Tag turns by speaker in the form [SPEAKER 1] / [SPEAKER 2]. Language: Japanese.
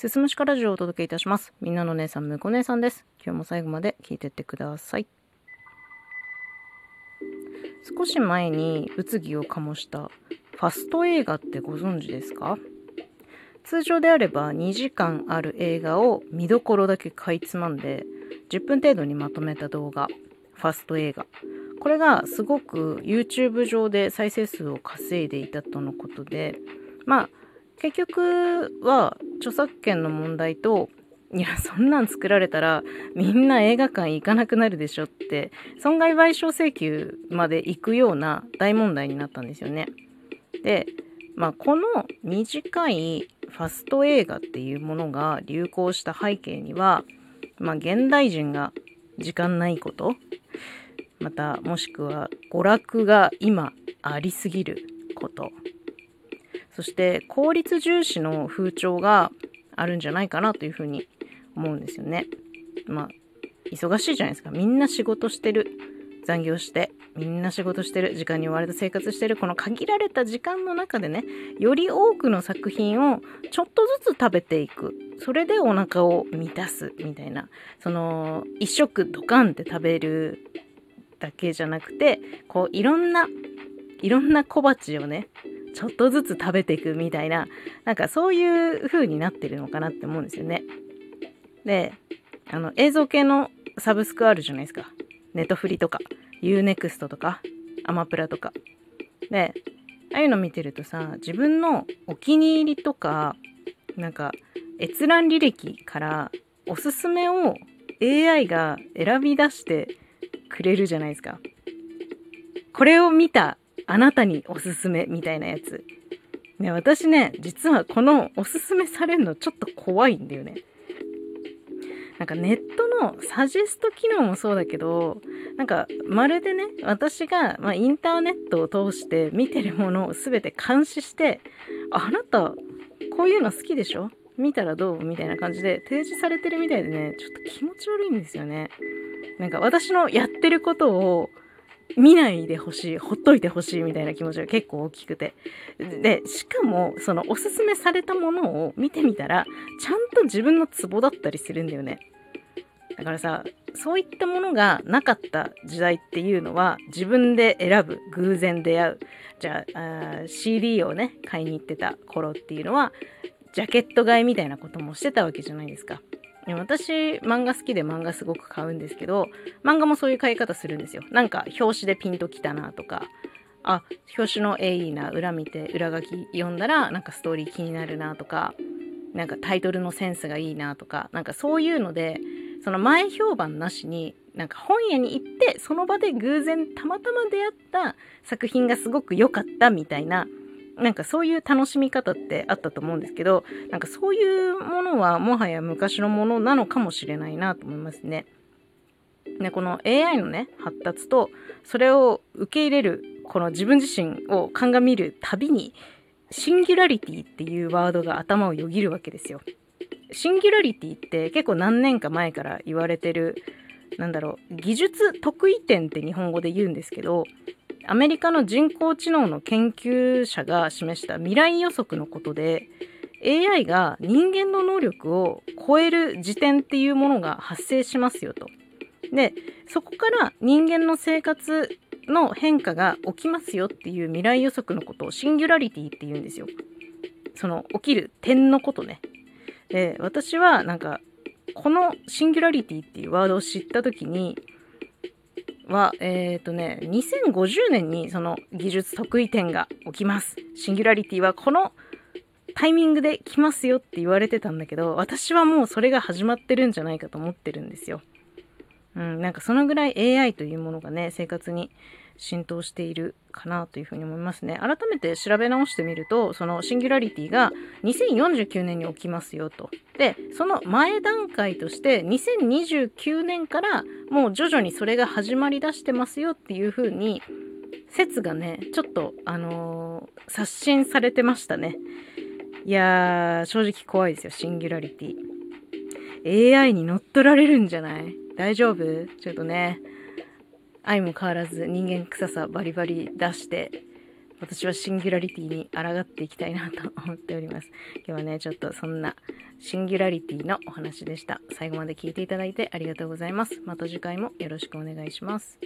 [SPEAKER 1] すすむしかラジオをお届けいたします。みんなの姉さん、むこ姉さんです。今日も最後まで聞いてってください。少し前に物議を醸したファスト映画ってご存知ですか？通常であれば2時間ある映画を見どころだけかいつまんで10分程度にまとめた動画、ファスト映画。これがすごく YouTube 上で再生数を稼いでいたとのことで、まあ結局は著作権の問題といやそんなん作られたらみんな映画館行かなくなるでしょって損害賠償請求まで行くような大問題になったんですよね。で、まあ、この短いファスト映画っていうものが流行した背景には、まあ、現代人が時間ないことまたもしくは娯楽が今ありすぎることそして効率重視の風潮があるんじゃないかなというふうに思うんですよね。まあ忙しいじゃないですか。みんな仕事してる。残業して、みんな仕事してる。時間に追われた生活してる。この限られた時間の中でね、より多くの作品をちょっとずつ食べていく。それでお腹を満たす。みたいな。その、一食ドカンって食べるだけじゃなくて、こう、いろんな、いろんな小鉢をね、ちょっとずつ食べていくみたいな、なんかそういう風になってるのかなって思うんですよね。で、あの、映像系のサブスクあるじゃないですか。ネットフリとか、UNEXT とか、アマプラとか。で、ああいうの見てるとさ、自分のお気に入りとか、なんか、閲覧履歴からおすすめを AI が選び出してくれるじゃないですか。これを見たあなたにおすすめみたいなやつ。ね、私ね、実はこのおすすめされるのちょっと怖いんだよね。なんかネットのサジェスト機能もそうだけど、なんかまるでね、私が、まあ、インターネットを通して見てるものを全て監視して、あなた、こういうの好きでしょ？見たらどう？みたいな感じで提示されてるみたいでね、ちょっと気持ち悪いんですよね。なんか私のやってることを見ないでほしい、ほっといてほしいみたいな気持ちが結構大きくて。で、しかも、そのおすすめされたものを見てみたら、ちゃんと自分のツボだったりするんだよね。だからさ、そういったものがなかった時代っていうのは、自分で選ぶ、偶然出会う。じゃああ、CD をね、買いに行ってた頃っていうのは、ジャケット買いみたいなこともしてたわけじゃないですか。私、漫画好きで漫画すごく買うんですけど、漫画もそういう買い方するんですよ。なんか、表紙でピンときたなとか、あ、表紙の絵いいな、裏見て、裏書き読んだら、なんかストーリー気になるなとか、なんかタイトルのセンスがいいなとか、なんかそういうので、その前評判なしに、なんか本屋に行って、その場で偶然たまたま出会った作品がすごく良かったみたいな、なんかそういう楽しみ方ってあったと思うんですけど、なんかそういうものはもはや昔のものなのかもしれないなと思いますね。で、この AI のね、発達と、それを受け入れる、この自分自身を鑑みるたびに、シンギュラリティっていうワードが頭をよぎるわけですよ。シンギュラリティって結構何年か前から言われてる、なんだろう、技術得意点って日本語で言うんですけど、アメリカの人工知能の研究者が示した未来予測のことで AI が人間の能力を超える時点っていうものが発生しますよと。でそこから人間の生活の変化が起きますよっていう未来予測のことをシンギュラリティって言うんですよ。その起きる点のことね。で私はなんかこのシンギュラリティっていうワードを知った時には、えっ、ー、とね、2050年にその技術得意点が起きます。シンギュラリティはこのタイミングで来ますよって言われてたんだけど、私はもうそれが始まってるんじゃないかと思ってるんですよ。うん、なんかそのぐらい AI というものがね、生活に浸透しているかなというふうに思いますね。改めて調べ直してみると、そのシンギュラリティが2049年に起きますよと。で、その前段階として2029年からもう徐々にそれが始まりだしてますよっていうふうに説がね、ちょっとあのー、刷新されてましたね。いやー、正直怖いですよ、シンギュラリティ。AI に乗っ取られるんじゃない？大丈夫？ちょっとね、愛も変わらず人間臭さバリバリ出して私はシンギュラリティに抗っていきたいなと思っております。今日はね、ちょっとそんなシンギュラリティのお話でした。最後まで聞いていただいてありがとうございます。また次回もよろしくお願いします。